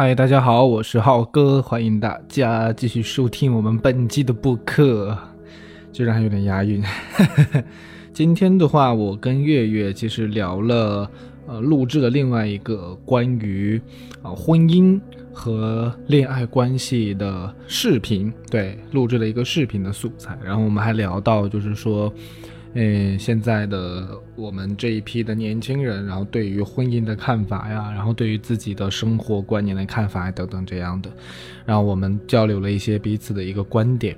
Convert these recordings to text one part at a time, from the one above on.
嗨，大家好，我是浩哥，欢迎大家继续收听我们本期的播客，居然还有点押韵。今天的话，我跟月月其实聊了，呃，录制了另外一个关于啊婚姻和恋爱关系的视频，对，录制了一个视频的素材。然后我们还聊到，就是说。嗯，现在的我们这一批的年轻人，然后对于婚姻的看法呀，然后对于自己的生活观念的看法等等这样的，然后我们交流了一些彼此的一个观点。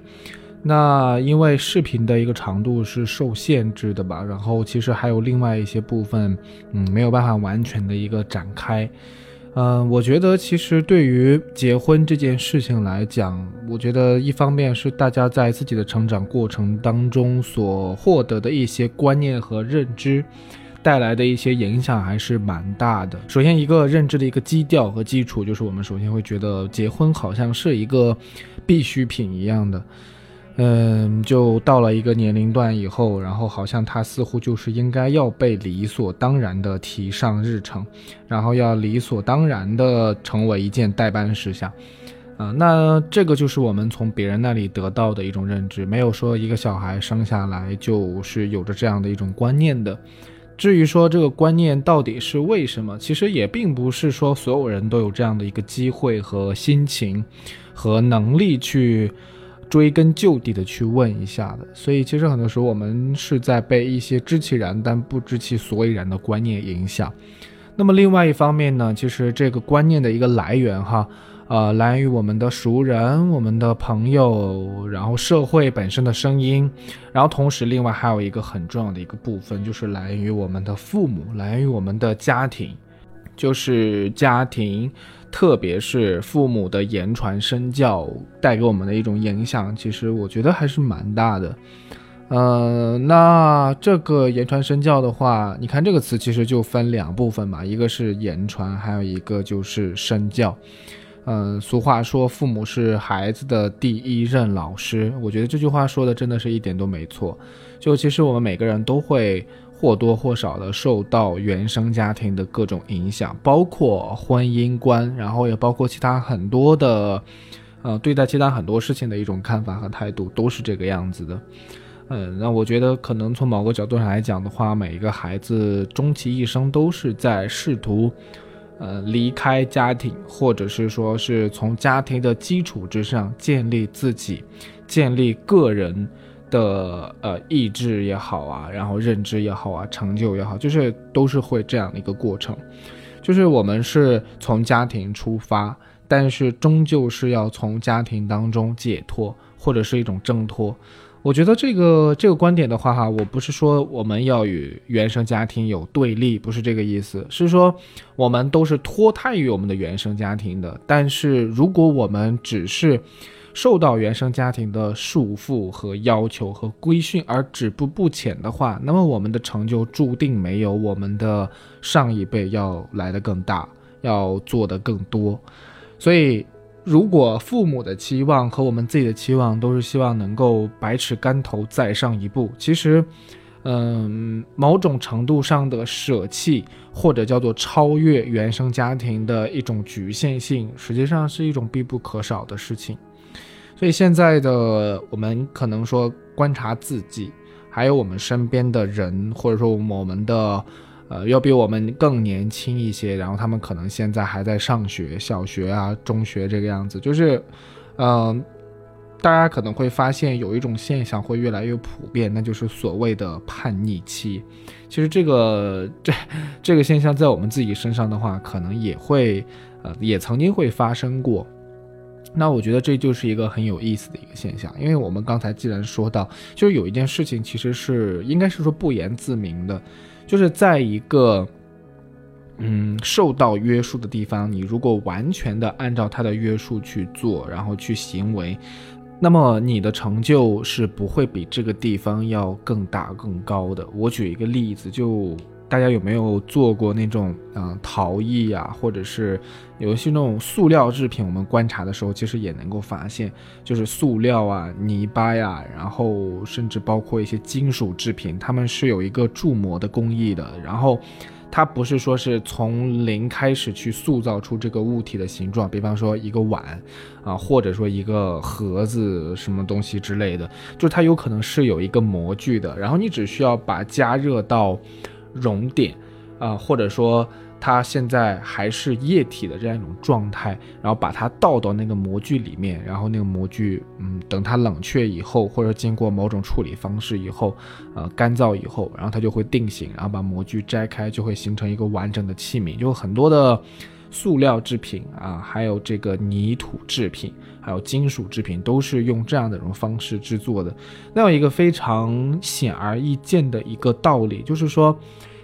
那因为视频的一个长度是受限制的吧，然后其实还有另外一些部分，嗯，没有办法完全的一个展开。嗯，我觉得其实对于结婚这件事情来讲，我觉得一方面是大家在自己的成长过程当中所获得的一些观念和认知，带来的一些影响还是蛮大的。首先，一个认知的一个基调和基础，就是我们首先会觉得结婚好像是一个必需品一样的。嗯，就到了一个年龄段以后，然后好像他似乎就是应该要被理所当然的提上日程，然后要理所当然的成为一件代办事项，啊，那这个就是我们从别人那里得到的一种认知，没有说一个小孩生下来就是有着这样的一种观念的。至于说这个观念到底是为什么，其实也并不是说所有人都有这样的一个机会和心情和能力去。追根究底的去问一下的，所以其实很多时候我们是在被一些知其然但不知其所以然的观念影响。那么另外一方面呢，其实这个观念的一个来源哈，呃，来源于我们的熟人、我们的朋友，然后社会本身的声音，然后同时另外还有一个很重要的一个部分，就是来源于我们的父母，来源于我们的家庭，就是家庭。特别是父母的言传身教带给我们的一种影响，其实我觉得还是蛮大的。呃，那这个言传身教的话，你看这个词其实就分两部分嘛，一个是言传，还有一个就是身教。嗯，俗话说父母是孩子的第一任老师，我觉得这句话说的真的是一点都没错。就其实我们每个人都会。或多或少的受到原生家庭的各种影响，包括婚姻观，然后也包括其他很多的，呃，对待其他很多事情的一种看法和态度，都是这个样子的。嗯，那我觉得可能从某个角度上来讲的话，每一个孩子终其一生都是在试图，呃，离开家庭，或者是说是从家庭的基础之上建立自己，建立个人。的呃意志也好啊，然后认知也好啊，成就也好，就是都是会这样的一个过程，就是我们是从家庭出发，但是终究是要从家庭当中解脱，或者是一种挣脱。我觉得这个这个观点的话哈，我不是说我们要与原生家庭有对立，不是这个意思，是说我们都是脱胎于我们的原生家庭的，但是如果我们只是。受到原生家庭的束缚和要求和规训而止步不前的话，那么我们的成就注定没有我们的上一辈要来的更大，要做的更多。所以，如果父母的期望和我们自己的期望都是希望能够百尺竿头再上一步，其实，嗯，某种程度上的舍弃或者叫做超越原生家庭的一种局限性，实际上是一种必不可少的事情。所以现在的我们可能说观察自己，还有我们身边的人，或者说我们的，呃，要比我们更年轻一些，然后他们可能现在还在上学，小学啊、中学这个样子，就是，嗯，大家可能会发现有一种现象会越来越普遍，那就是所谓的叛逆期。其实这个这这个现象在我们自己身上的话，可能也会，呃，也曾经会发生过。那我觉得这就是一个很有意思的一个现象，因为我们刚才既然说到，就是有一件事情其实是应该是说不言自明的，就是在一个嗯受到约束的地方，你如果完全的按照他的约束去做，然后去行为，那么你的成就是不会比这个地方要更大更高的。我举一个例子，就。大家有没有做过那种嗯陶艺呀，或者是有一些那种塑料制品？我们观察的时候，其实也能够发现，就是塑料啊、泥巴呀，然后甚至包括一些金属制品，它们是有一个铸模的工艺的。然后它不是说是从零开始去塑造出这个物体的形状，比方说一个碗啊，或者说一个盒子什么东西之类的，就是它有可能是有一个模具的，然后你只需要把加热到熔点啊，或者说。它现在还是液体的这样一种状态，然后把它倒到那个模具里面，然后那个模具，嗯，等它冷却以后，或者经过某种处理方式以后，呃，干燥以后，然后它就会定型，然后把模具摘开，就会形成一个完整的器皿。就很多的塑料制品啊，还有这个泥土制品，还有金属制品，都是用这样的一种方式制作的。那有一个非常显而易见的一个道理，就是说。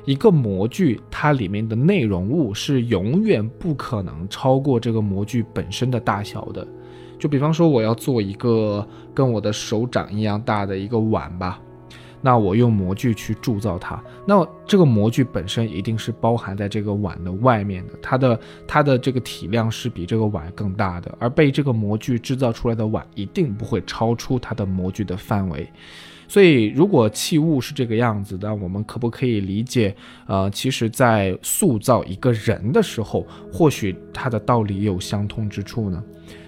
一个模具，它里面的内容物是永远不可能超过这个模具本身的大小的。就比方说，我要做一个跟我的手掌一样大的一个碗吧，那我用模具去铸造它，那这个模具本身一定是包含在这个碗的外面的，它的它的这个体量是比这个碗更大的，而被这个模具制造出来的碗一定不会超出它的模具的范围。所以，如果器物是这个样子的，我们可不可以理解？呃，其实，在塑造一个人的时候，或许它的道理有相通之处呢？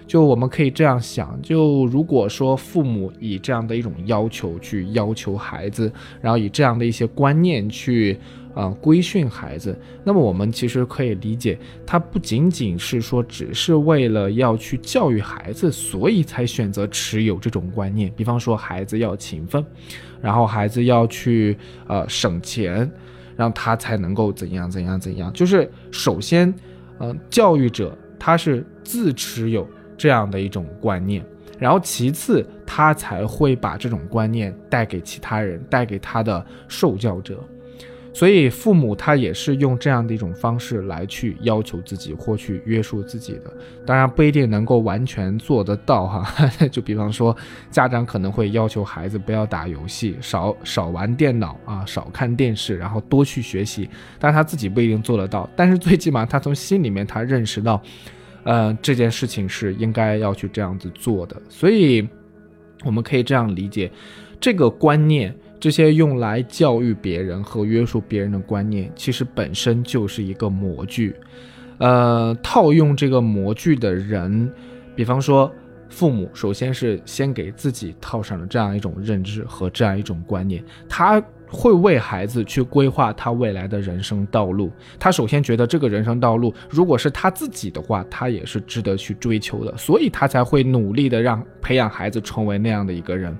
就我们可以这样想：就如果说父母以这样的一种要求去要求孩子，然后以这样的一些观念去。啊，规训孩子，那么我们其实可以理解，他不仅仅是说只是为了要去教育孩子，所以才选择持有这种观念。比方说，孩子要勤奋，然后孩子要去呃省钱，让他才能够怎样怎样怎样。就是首先，嗯，教育者他是自持有这样的一种观念，然后其次他才会把这种观念带给其他人，带给他的受教者。所以父母他也是用这样的一种方式来去要求自己或去约束自己的，当然不一定能够完全做得到哈。就比方说，家长可能会要求孩子不要打游戏，少少玩电脑啊，少看电视，然后多去学习。但他自己不一定做得到，但是最起码他从心里面他认识到，呃，这件事情是应该要去这样子做的。所以我们可以这样理解这个观念。这些用来教育别人和约束别人的观念，其实本身就是一个模具。呃，套用这个模具的人，比方说父母，首先是先给自己套上了这样一种认知和这样一种观念，他会为孩子去规划他未来的人生道路。他首先觉得这个人生道路，如果是他自己的话，他也是值得去追求的，所以他才会努力的让培养孩子成为那样的一个人。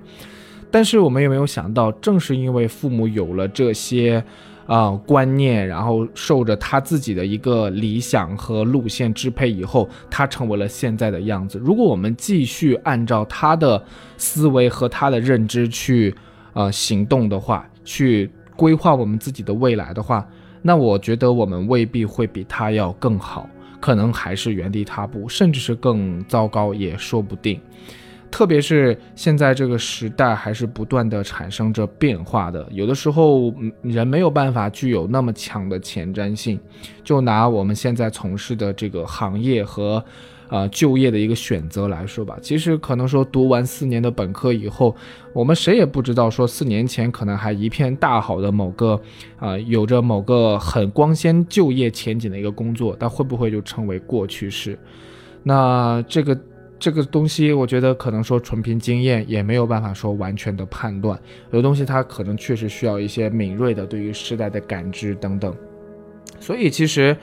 但是我们有没有想到，正是因为父母有了这些，啊观念，然后受着他自己的一个理想和路线支配以后，他成为了现在的样子。如果我们继续按照他的思维和他的认知去，呃行动的话，去规划我们自己的未来的话，那我觉得我们未必会比他要更好，可能还是原地踏步，甚至是更糟糕也说不定。特别是现在这个时代，还是不断的产生着变化的。有的时候，人没有办法具有那么强的前瞻性。就拿我们现在从事的这个行业和，呃，就业的一个选择来说吧，其实可能说读完四年的本科以后，我们谁也不知道说四年前可能还一片大好的某个，啊，有着某个很光鲜就业前景的一个工作，但会不会就成为过去式？那这个。这个东西，我觉得可能说纯凭经验也没有办法说完全的判断，有东西它可能确实需要一些敏锐的对于时代的感知等等，所以其实。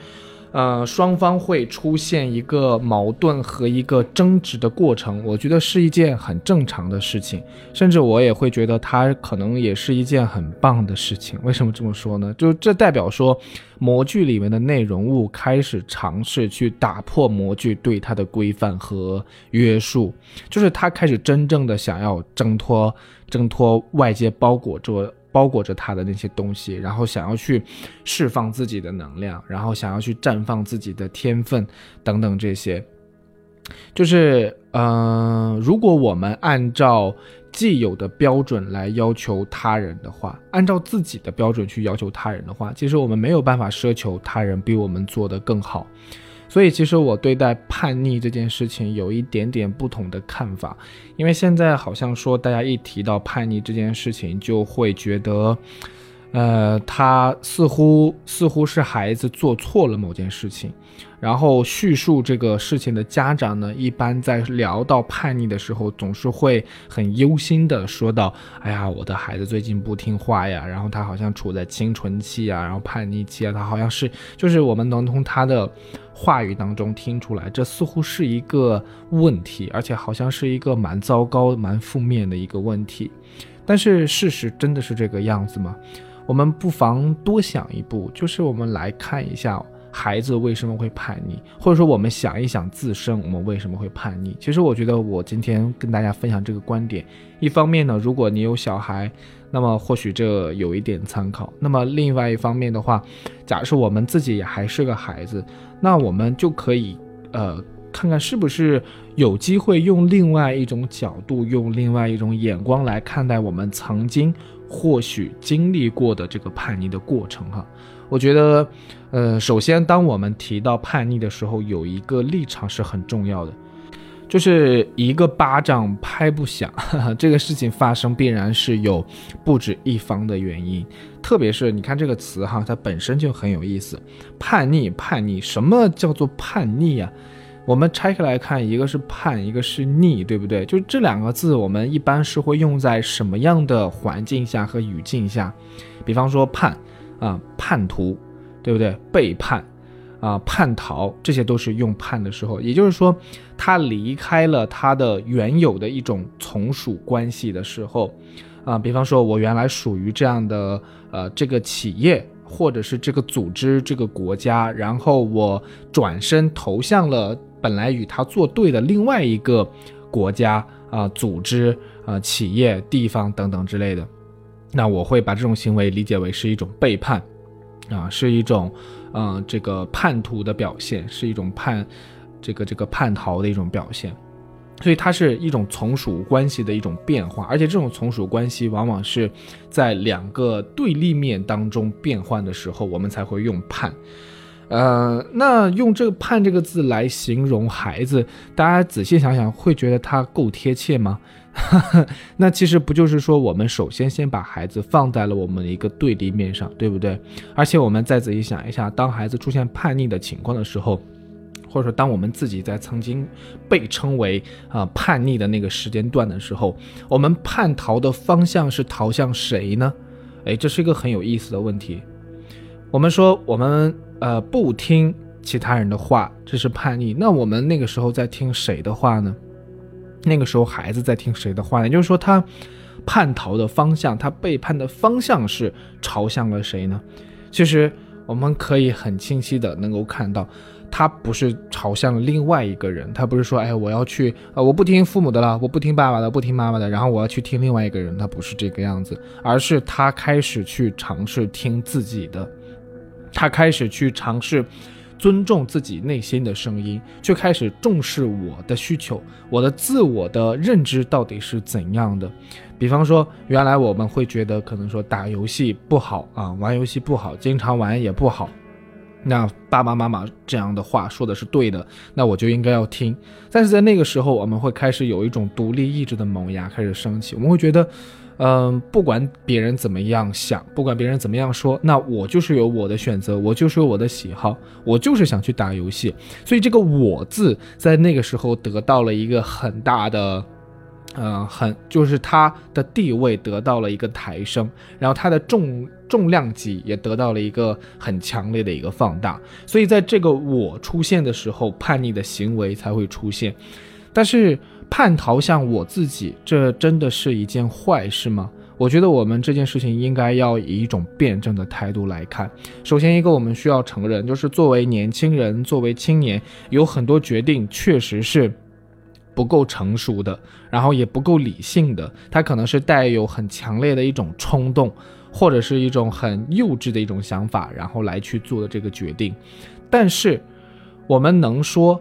呃，双方会出现一个矛盾和一个争执的过程，我觉得是一件很正常的事情，甚至我也会觉得它可能也是一件很棒的事情。为什么这么说呢？就这代表说，模具里面的内容物开始尝试去打破模具对它的规范和约束，就是它开始真正的想要挣脱挣脱外界包裹着。包裹着他的那些东西，然后想要去释放自己的能量，然后想要去绽放自己的天分等等这些，就是，嗯，如果我们按照既有的标准来要求他人的话，按照自己的标准去要求他人的话，其实我们没有办法奢求他人比我们做得更好。所以，其实我对待叛逆这件事情有一点点不同的看法，因为现在好像说大家一提到叛逆这件事情，就会觉得，呃，他似乎似乎是孩子做错了某件事情，然后叙述这个事情的家长呢，一般在聊到叛逆的时候，总是会很忧心的说到：“哎呀，我的孩子最近不听话呀，然后他好像处在青春期啊，然后叛逆期啊，他好像是就是我们能从他的话语当中听出来，这似乎是一个问题，而且好像是一个蛮糟糕、蛮负面的一个问题。但是事实真的是这个样子吗？”我们不妨多想一步，就是我们来看一下孩子为什么会叛逆，或者说我们想一想自身我们为什么会叛逆。其实我觉得我今天跟大家分享这个观点，一方面呢，如果你有小孩，那么或许这有一点参考；那么另外一方面的话，假设我们自己也还是个孩子，那我们就可以呃看看是不是有机会用另外一种角度，用另外一种眼光来看待我们曾经。或许经历过的这个叛逆的过程，哈，我觉得，呃，首先，当我们提到叛逆的时候，有一个立场是很重要的，就是一个巴掌拍不响，这个事情发生必然是有不止一方的原因，特别是你看这个词，哈，它本身就很有意思，叛逆，叛逆，什么叫做叛逆呀？我们拆开来看，一个是叛，一个是逆，对不对？就这两个字，我们一般是会用在什么样的环境下和语境下？比方说叛，啊，叛徒，对不对？背叛，啊，叛逃，这些都是用叛的时候。也就是说，他离开了他的原有的一种从属关系的时候，啊，比方说我原来属于这样的，呃，这个企业或者是这个组织、这个国家，然后我转身投向了。本来与他作对的另外一个国家啊、组织啊、企业、地方等等之类的，那我会把这种行为理解为是一种背叛，啊，是一种，嗯，这个叛徒的表现，是一种叛，这个这个叛逃的一种表现，所以它是一种从属关系的一种变化，而且这种从属关系往往是在两个对立面当中变换的时候，我们才会用叛。呃，那用这个“叛”这个字来形容孩子，大家仔细想想，会觉得他够贴切吗？那其实不就是说，我们首先先把孩子放在了我们的一个对立面上，对不对？而且我们再仔细想一下，当孩子出现叛逆的情况的时候，或者说当我们自己在曾经被称为啊叛逆的那个时间段的时候，我们叛逃的方向是逃向谁呢？哎，这是一个很有意思的问题。我们说我们。呃，不听其他人的话，这是叛逆。那我们那个时候在听谁的话呢？那个时候孩子在听谁的话呢？也就是说，他叛逃的方向，他背叛的方向是朝向了谁呢？其实我们可以很清晰的能够看到，他不是朝向了另外一个人，他不是说，哎，我要去，呃，我不听父母的了，我不听爸爸的，不听妈妈的，然后我要去听另外一个人，他不是这个样子，而是他开始去尝试听自己的。他开始去尝试尊重自己内心的声音，就开始重视我的需求，我的自我的认知到底是怎样的。比方说，原来我们会觉得可能说打游戏不好啊，玩游戏不好，经常玩也不好。那爸爸妈妈这样的话说的是对的，那我就应该要听。但是在那个时候，我们会开始有一种独立意志的萌芽开始升起，我们会觉得。嗯，不管别人怎么样想，不管别人怎么样说，那我就是有我的选择，我就是有我的喜好，我就是想去打游戏。所以这个“我”字在那个时候得到了一个很大的，嗯，很就是它的地位得到了一个抬升，然后它的重重量级也得到了一个很强烈的一个放大。所以在这个“我”出现的时候，叛逆的行为才会出现。但是。叛逃向我自己，这真的是一件坏事吗？我觉得我们这件事情应该要以一种辩证的态度来看。首先，一个我们需要承认，就是作为年轻人，作为青年，有很多决定确实是不够成熟的，然后也不够理性的，它可能是带有很强烈的一种冲动，或者是一种很幼稚的一种想法，然后来去做的这个决定。但是，我们能说？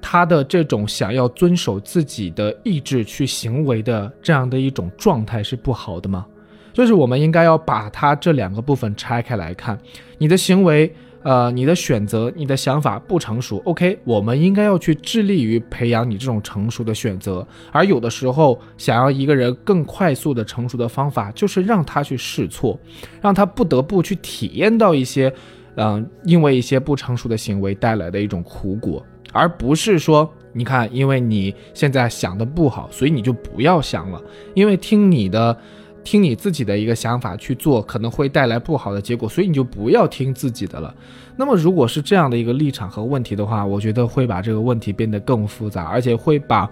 他的这种想要遵守自己的意志去行为的这样的一种状态是不好的吗？就是我们应该要把它这两个部分拆开来看。你的行为，呃，你的选择、你的想法不成熟，OK，我们应该要去致力于培养你这种成熟的选择。而有的时候，想要一个人更快速的成熟的方法，就是让他去试错，让他不得不去体验到一些，嗯，因为一些不成熟的行为带来的一种苦果，而不是说，你看，因为你现在想的不好，所以你就不要想了，因为听你的。听你自己的一个想法去做，可能会带来不好的结果，所以你就不要听自己的了。那么，如果是这样的一个立场和问题的话，我觉得会把这个问题变得更复杂，而且会把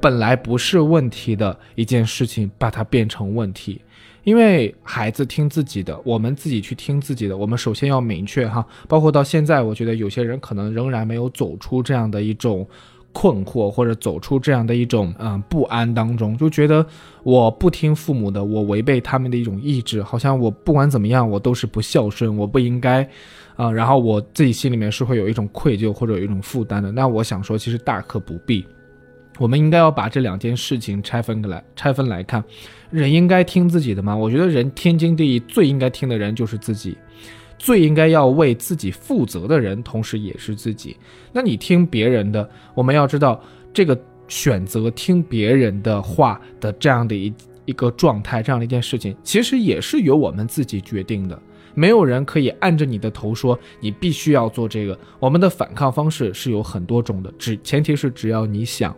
本来不是问题的一件事情把它变成问题。因为孩子听自己的，我们自己去听自己的，我们首先要明确哈，包括到现在，我觉得有些人可能仍然没有走出这样的一种。困惑或者走出这样的一种嗯不安当中，就觉得我不听父母的，我违背他们的一种意志，好像我不管怎么样，我都是不孝顺，我不应该，啊，然后我自己心里面是会有一种愧疚或者有一种负担的。那我想说，其实大可不必，我们应该要把这两件事情拆分开来，拆分来看，人应该听自己的吗？我觉得人天经地义，最应该听的人就是自己。最应该要为自己负责的人，同时也是自己。那你听别人的，我们要知道，这个选择听别人的话的这样的一一个状态，这样的一件事情，其实也是由我们自己决定的。没有人可以按着你的头说，你必须要做这个。我们的反抗方式是有很多种的，只前提是只要你想。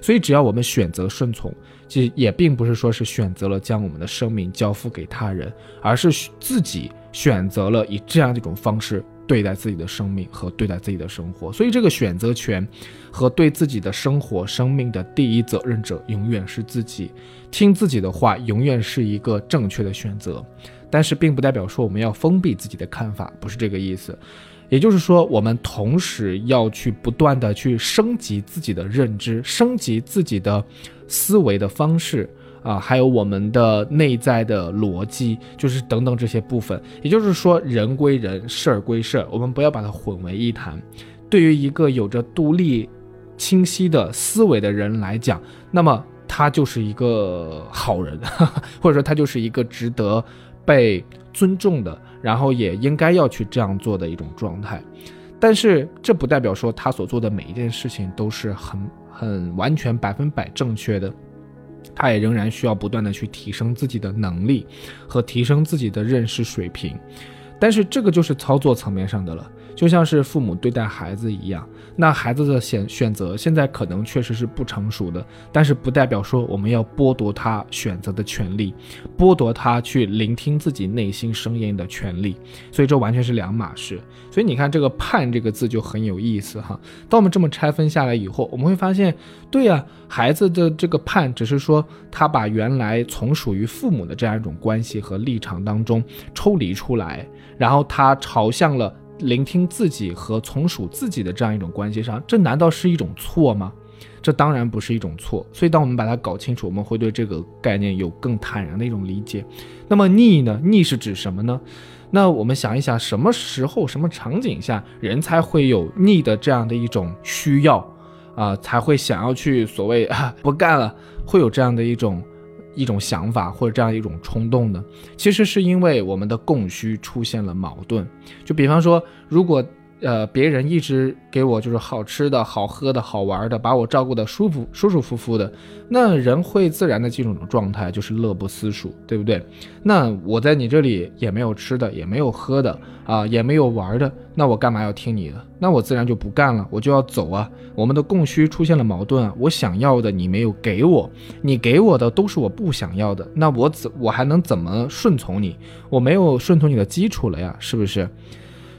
所以只要我们选择顺从。其实也并不是说是选择了将我们的生命交付给他人，而是自己选择了以这样一种方式对待自己的生命和对待自己的生活。所以这个选择权和对自己的生活、生命的第一责任者永远是自己，听自己的话永远是一个正确的选择。但是并不代表说我们要封闭自己的看法，不是这个意思。也就是说，我们同时要去不断的去升级自己的认知，升级自己的思维的方式啊，还有我们的内在的逻辑，就是等等这些部分。也就是说，人归人，事儿归事儿，我们不要把它混为一谈。对于一个有着独立、清晰的思维的人来讲，那么他就是一个好人，或者说他就是一个值得被尊重的。然后也应该要去这样做的一种状态，但是这不代表说他所做的每一件事情都是很很完全百分百正确的，他也仍然需要不断的去提升自己的能力和提升自己的认识水平，但是这个就是操作层面上的了。就像是父母对待孩子一样，那孩子的选选择现在可能确实是不成熟的，但是不代表说我们要剥夺他选择的权利，剥夺他去聆听自己内心声音的权利，所以这完全是两码事。所以你看这个“判”这个字就很有意思哈。当我们这么拆分下来以后，我们会发现，对呀，孩子的这个“判”只是说他把原来从属于父母的这样一种关系和立场当中抽离出来，然后他朝向了。聆听自己和从属自己的这样一种关系上，这难道是一种错吗？这当然不是一种错。所以，当我们把它搞清楚，我们会对这个概念有更坦然的一种理解。那么，逆呢？逆是指什么呢？那我们想一想，什么时候、什么场景下，人才会有逆的这样的一种需要啊？才会想要去所谓啊不干了，会有这样的一种。一种想法或者这样一种冲动呢，其实是因为我们的供需出现了矛盾。就比方说，如果。呃，别人一直给我就是好吃的、好喝的、好玩的，把我照顾的舒服、舒舒服服的，那人会自然的进入一种状态，就是乐不思蜀，对不对？那我在你这里也没有吃的，也没有喝的啊，也没有玩的，那我干嘛要听你的？那我自然就不干了，我就要走啊。我们的供需出现了矛盾，我想要的你没有给我，你给我的都是我不想要的，那我怎我还能怎么顺从你？我没有顺从你的基础了呀，是不是？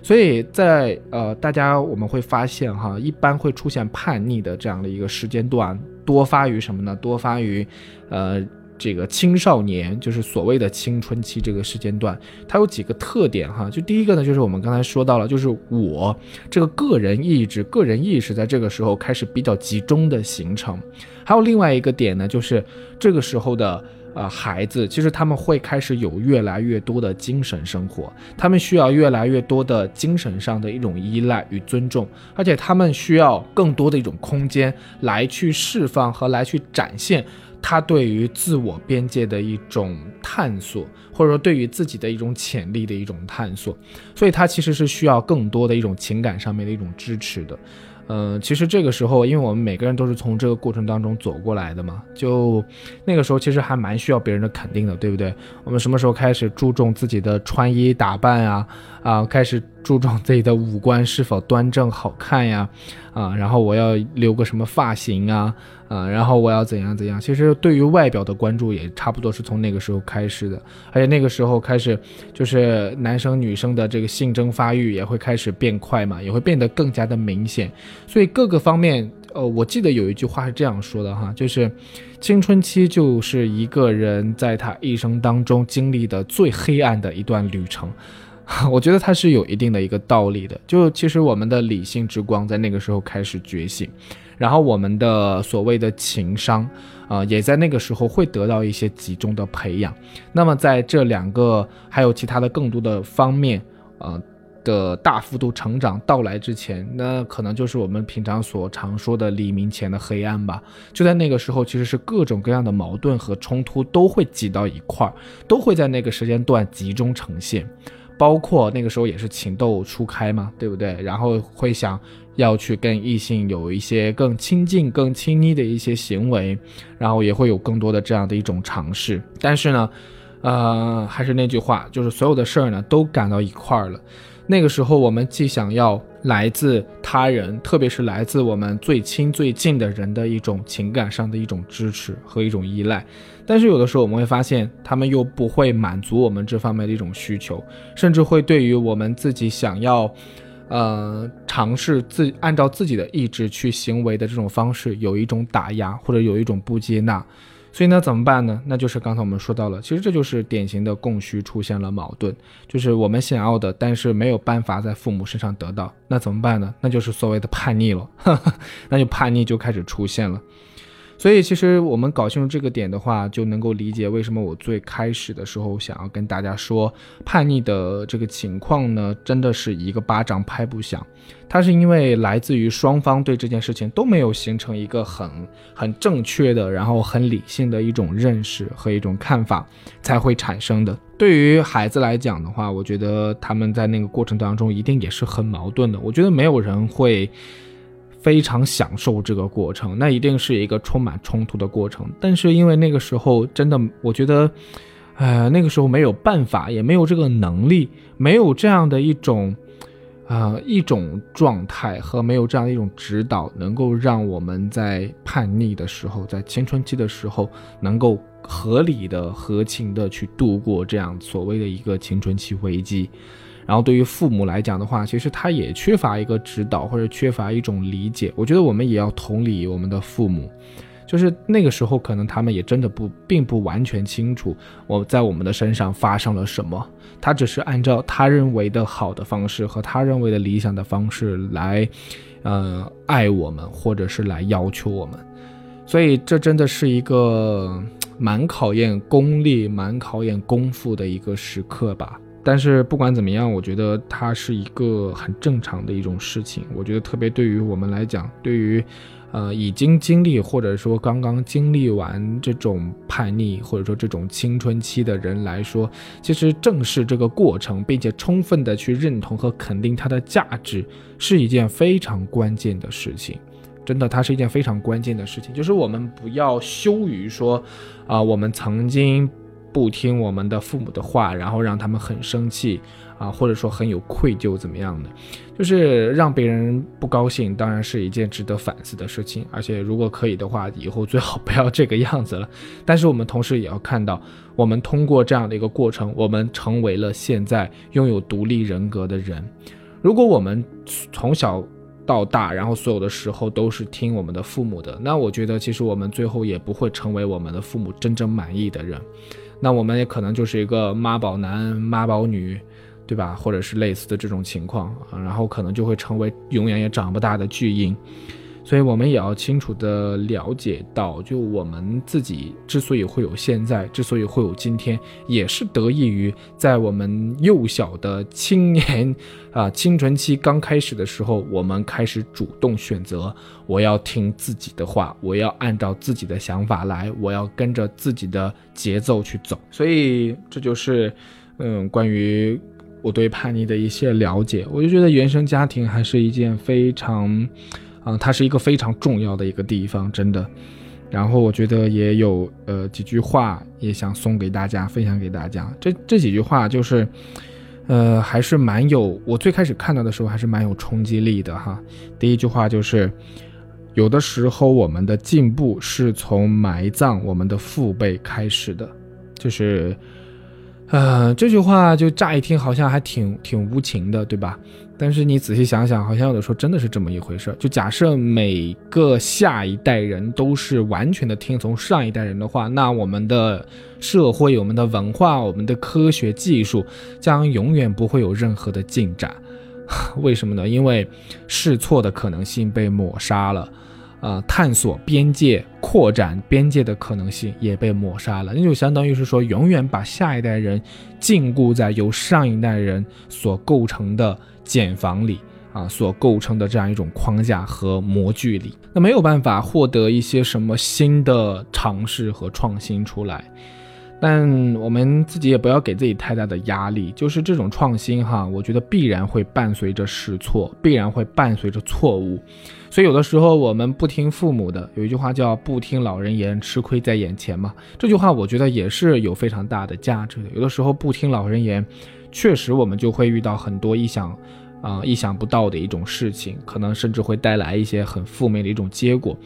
所以在呃，大家我们会发现哈，一般会出现叛逆的这样的一个时间段，多发于什么呢？多发于，呃，这个青少年，就是所谓的青春期这个时间段。它有几个特点哈，就第一个呢，就是我们刚才说到了，就是我这个个人意志、个人意识在这个时候开始比较集中的形成。还有另外一个点呢，就是这个时候的。呃，孩子其实他们会开始有越来越多的精神生活，他们需要越来越多的精神上的一种依赖与尊重，而且他们需要更多的一种空间来去释放和来去展现他对于自我边界的一种探索，或者说对于自己的一种潜力的一种探索，所以他其实是需要更多的一种情感上面的一种支持的。嗯，其实这个时候，因为我们每个人都是从这个过程当中走过来的嘛，就那个时候其实还蛮需要别人的肯定的，对不对？我们什么时候开始注重自己的穿衣打扮啊？啊，开始注重自己的五官是否端正好看呀？啊，然后我要留个什么发型啊？啊，然后我要怎样怎样？其实对于外表的关注也差不多是从那个时候开始的，而且那个时候开始，就是男生女生的这个性征发育也会开始变快嘛，也会变得更加的明显。所以各个方面，呃，我记得有一句话是这样说的哈，就是青春期就是一个人在他一生当中经历的最黑暗的一段旅程。我觉得它是有一定的一个道理的，就其实我们的理性之光在那个时候开始觉醒。然后我们的所谓的情商，啊，也在那个时候会得到一些集中的培养。那么在这两个还有其他的更多的方面，呃的大幅度成长到来之前，那可能就是我们平常所常说的黎明前的黑暗吧。就在那个时候，其实是各种各样的矛盾和冲突都会挤到一块儿，都会在那个时间段集中呈现。包括那个时候也是情窦初开嘛，对不对？然后会想。要去跟异性有一些更亲近、更亲昵的一些行为，然后也会有更多的这样的一种尝试。但是呢，呃，还是那句话，就是所有的事儿呢都赶到一块儿了。那个时候，我们既想要来自他人，特别是来自我们最亲最近的人的一种情感上的一种支持和一种依赖，但是有的时候我们会发现，他们又不会满足我们这方面的一种需求，甚至会对于我们自己想要。呃，尝试自按照自己的意志去行为的这种方式，有一种打压或者有一种不接纳，所以呢，怎么办呢？那就是刚才我们说到了，其实这就是典型的供需出现了矛盾，就是我们想要的，但是没有办法在父母身上得到，那怎么办呢？那就是所谓的叛逆了，那就叛逆就开始出现了。所以，其实我们搞清楚这个点的话，就能够理解为什么我最开始的时候想要跟大家说，叛逆的这个情况呢，真的是一个巴掌拍不响。它是因为来自于双方对这件事情都没有形成一个很很正确的，然后很理性的一种认识和一种看法才会产生的。对于孩子来讲的话，我觉得他们在那个过程当中一定也是很矛盾的。我觉得没有人会。非常享受这个过程，那一定是一个充满冲突的过程。但是因为那个时候真的，我觉得，呃，那个时候没有办法，也没有这个能力，没有这样的一种，呃，一种状态和没有这样的一种指导，能够让我们在叛逆的时候，在青春期的时候，能够合理的、合情的去度过这样所谓的一个青春期危机。然后对于父母来讲的话，其实他也缺乏一个指导或者缺乏一种理解。我觉得我们也要同理我们的父母，就是那个时候可能他们也真的不并不完全清楚我在我们的身上发生了什么，他只是按照他认为的好的方式和他认为的理想的方式来，呃，爱我们或者是来要求我们。所以这真的是一个蛮考验功力、蛮考验功夫的一个时刻吧。但是不管怎么样，我觉得它是一个很正常的一种事情。我觉得特别对于我们来讲，对于，呃，已经经历或者说刚刚经历完这种叛逆或者说这种青春期的人来说，其实正是这个过程，并且充分的去认同和肯定它的价值，是一件非常关键的事情。真的，它是一件非常关键的事情。就是我们不要羞于说，啊，我们曾经。不听我们的父母的话，然后让他们很生气啊，或者说很有愧疚，怎么样的？就是让别人不高兴，当然是一件值得反思的事情。而且如果可以的话，以后最好不要这个样子了。但是我们同时也要看到，我们通过这样的一个过程，我们成为了现在拥有独立人格的人。如果我们从小到大，然后所有的时候都是听我们的父母的，那我觉得其实我们最后也不会成为我们的父母真正满意的人。那我们也可能就是一个妈宝男、妈宝女，对吧？或者是类似的这种情况啊，然后可能就会成为永远也长不大的巨婴。所以我们也要清楚的了解到，就我们自己之所以会有现在，之所以会有今天，也是得益于在我们幼小的青年啊青春期刚开始的时候，我们开始主动选择，我要听自己的话，我要按照自己的想法来，我要跟着自己的节奏去走。所以这就是，嗯，关于。我对叛逆的一些了解，我就觉得原生家庭还是一件非常，啊，它是一个非常重要的一个地方，真的。然后我觉得也有呃几句话也想送给大家，分享给大家。这这几句话就是，呃，还是蛮有，我最开始看到的时候还是蛮有冲击力的哈。第一句话就是，有的时候我们的进步是从埋葬我们的父辈开始的，就是。呃，这句话就乍一听好像还挺挺无情的，对吧？但是你仔细想想，好像有的时候真的是这么一回事。就假设每个下一代人都是完全的听从上一代人的话，那我们的社会、我们的文化、我们的科学技术将永远不会有任何的进展。为什么呢？因为试错的可能性被抹杀了。啊，探索边界、扩展边界的可能性也被抹杀了，那就相当于是说，永远把下一代人禁锢在由上一代人所构成的茧房里啊，所构成的这样一种框架和模具里，那没有办法获得一些什么新的尝试和创新出来。但我们自己也不要给自己太大的压力，就是这种创新哈，我觉得必然会伴随着试错，必然会伴随着错误。所以有的时候我们不听父母的，有一句话叫“不听老人言，吃亏在眼前”嘛。这句话我觉得也是有非常大的价值的。有的时候不听老人言，确实我们就会遇到很多意想啊意想不到的一种事情，可能甚至会带来一些很负面的一种结果。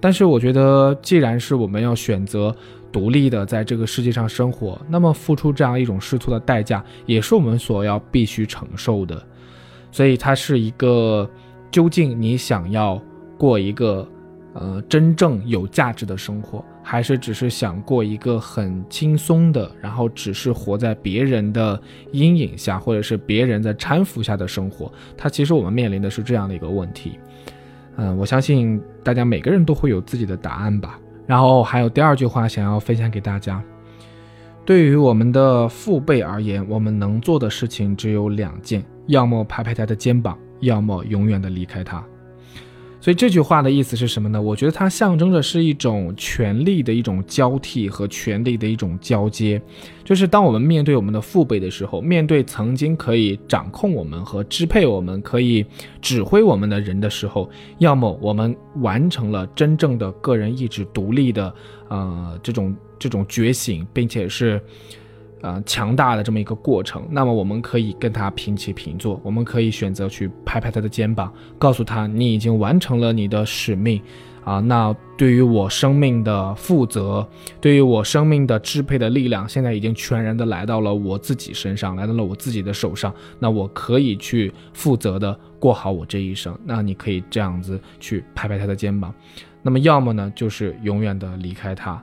但是我觉得，既然是我们要选择。独立的在这个世界上生活，那么付出这样一种试错的代价，也是我们所要必须承受的。所以它是一个，究竟你想要过一个，呃，真正有价值的生活，还是只是想过一个很轻松的，然后只是活在别人的阴影下，或者是别人的搀扶下的生活？它其实我们面临的是这样的一个问题。嗯，我相信大家每个人都会有自己的答案吧。然后还有第二句话想要分享给大家，对于我们的父辈而言，我们能做的事情只有两件：要么拍拍他的肩膀，要么永远的离开他。所以这句话的意思是什么呢？我觉得它象征着是一种权力的一种交替和权力的一种交接。就是当我们面对我们的父辈的时候，面对曾经可以掌控我们和支配我们、可以指挥我们的人的时候，要么我们完成了真正的个人意志独立的，呃，这种这种觉醒，并且是。呃，强大的这么一个过程，那么我们可以跟他平起平坐，我们可以选择去拍拍他的肩膀，告诉他你已经完成了你的使命，啊，那对于我生命的负责，对于我生命的支配的力量，现在已经全然的来到了我自己身上，来到了我自己的手上，那我可以去负责的过好我这一生。那你可以这样子去拍拍他的肩膀，那么要么呢，就是永远的离开他。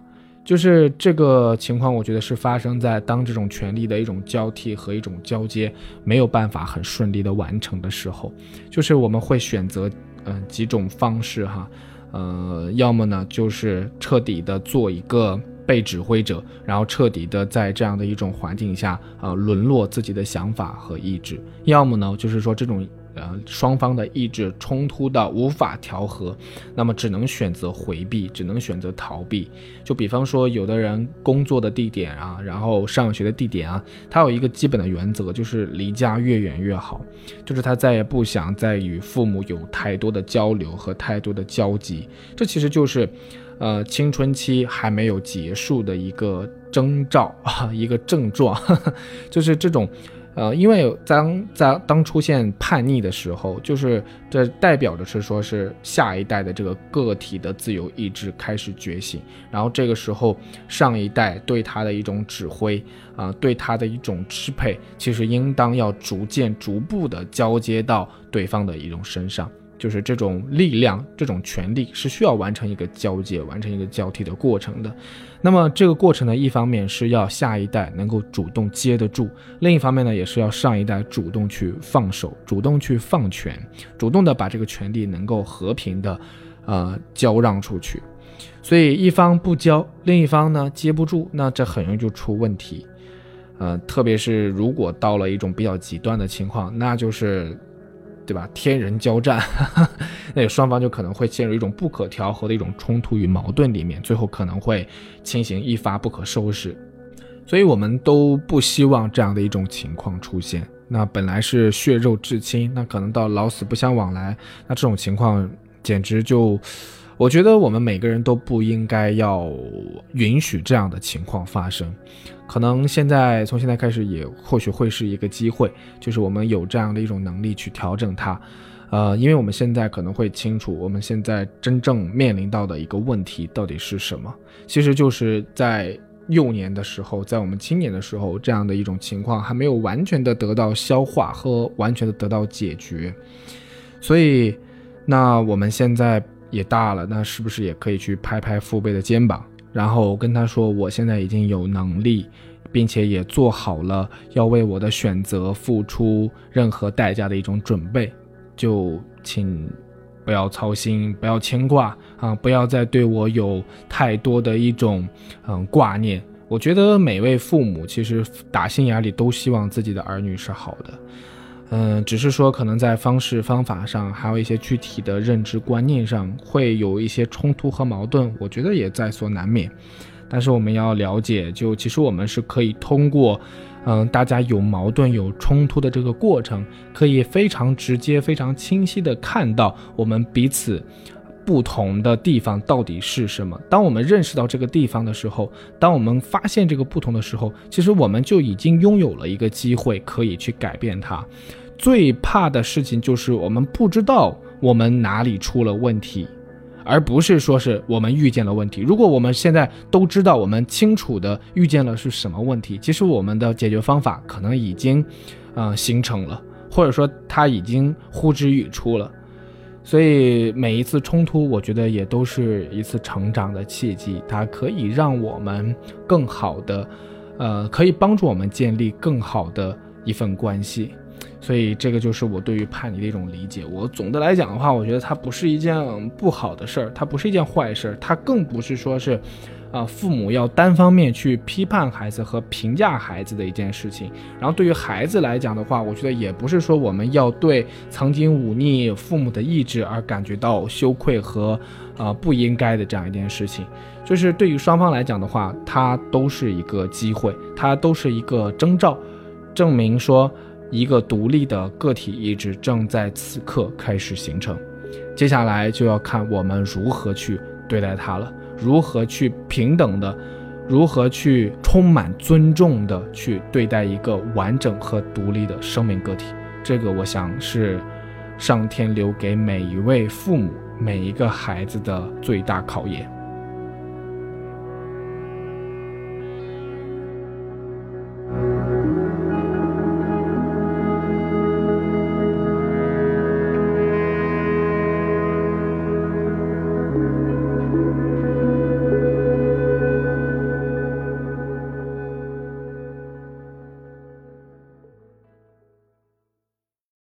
就是这个情况，我觉得是发生在当这种权力的一种交替和一种交接没有办法很顺利的完成的时候，就是我们会选择嗯几种方式哈，呃，要么呢就是彻底的做一个被指挥者，然后彻底的在这样的一种环境下呃沦落自己的想法和意志，要么呢就是说这种。呃，双方的意志冲突到无法调和，那么只能选择回避，只能选择逃避。就比方说，有的人工作的地点啊，然后上学的地点啊，他有一个基本的原则，就是离家越远越好。就是他再也不想再与父母有太多的交流和太多的交集。这其实就是，呃，青春期还没有结束的一个征兆啊，一个症状，就是这种。呃，因为当在当出现叛逆的时候，就是这代表着是说是下一代的这个个体的自由意志开始觉醒，然后这个时候上一代对他的一种指挥啊，对他的一种支配，其实应当要逐渐逐步的交接到对方的一种身上。就是这种力量，这种权力是需要完成一个交接、完成一个交替的过程的。那么这个过程呢，一方面是要下一代能够主动接得住，另一方面呢，也是要上一代主动去放手、主动去放权、主动的把这个权力能够和平的，呃交让出去。所以一方不交，另一方呢接不住，那这很容易就出问题。呃，特别是如果到了一种比较极端的情况，那就是，对吧？天人交战，那双方就可能会陷入一种不可调和的一种冲突与矛盾里面，最后可能会情形一发不可收拾。所以我们都不希望这样的一种情况出现。那本来是血肉至亲，那可能到老死不相往来，那这种情况简直就。我觉得我们每个人都不应该要允许这样的情况发生，可能现在从现在开始也或许会是一个机会，就是我们有这样的一种能力去调整它，呃，因为我们现在可能会清楚我们现在真正面临到的一个问题到底是什么，其实就是在幼年的时候，在我们青年的时候，这样的一种情况还没有完全的得到消化和完全的得到解决，所以那我们现在。也大了，那是不是也可以去拍拍父辈的肩膀，然后跟他说，我现在已经有能力，并且也做好了要为我的选择付出任何代价的一种准备，就请不要操心，不要牵挂啊，不要再对我有太多的一种嗯挂念。我觉得每位父母其实打心眼里都希望自己的儿女是好的。嗯，只是说可能在方式方法上，还有一些具体的认知观念上，会有一些冲突和矛盾，我觉得也在所难免。但是我们要了解，就其实我们是可以通过，嗯，大家有矛盾、有冲突的这个过程，可以非常直接、非常清晰的看到我们彼此。不同的地方到底是什么？当我们认识到这个地方的时候，当我们发现这个不同的时候，其实我们就已经拥有了一个机会可以去改变它。最怕的事情就是我们不知道我们哪里出了问题，而不是说是我们遇见了问题。如果我们现在都知道，我们清楚的遇见了是什么问题，其实我们的解决方法可能已经，呃，形成了，或者说它已经呼之欲出了。所以每一次冲突，我觉得也都是一次成长的契机，它可以让我们更好的，呃，可以帮助我们建立更好的一份关系。所以这个就是我对于叛逆的一种理解。我总的来讲的话，我觉得它不是一件不好的事儿，它不是一件坏事儿，它更不是说是。啊，父母要单方面去批判孩子和评价孩子的一件事情。然后对于孩子来讲的话，我觉得也不是说我们要对曾经忤逆父母的意志而感觉到羞愧和呃不应该的这样一件事情。就是对于双方来讲的话，它都是一个机会，它都是一个征兆，证明说一个独立的个体意志正在此刻开始形成。接下来就要看我们如何去对待它了。如何去平等的，如何去充满尊重的去对待一个完整和独立的生命个体？这个我想是上天留给每一位父母、每一个孩子的最大考验。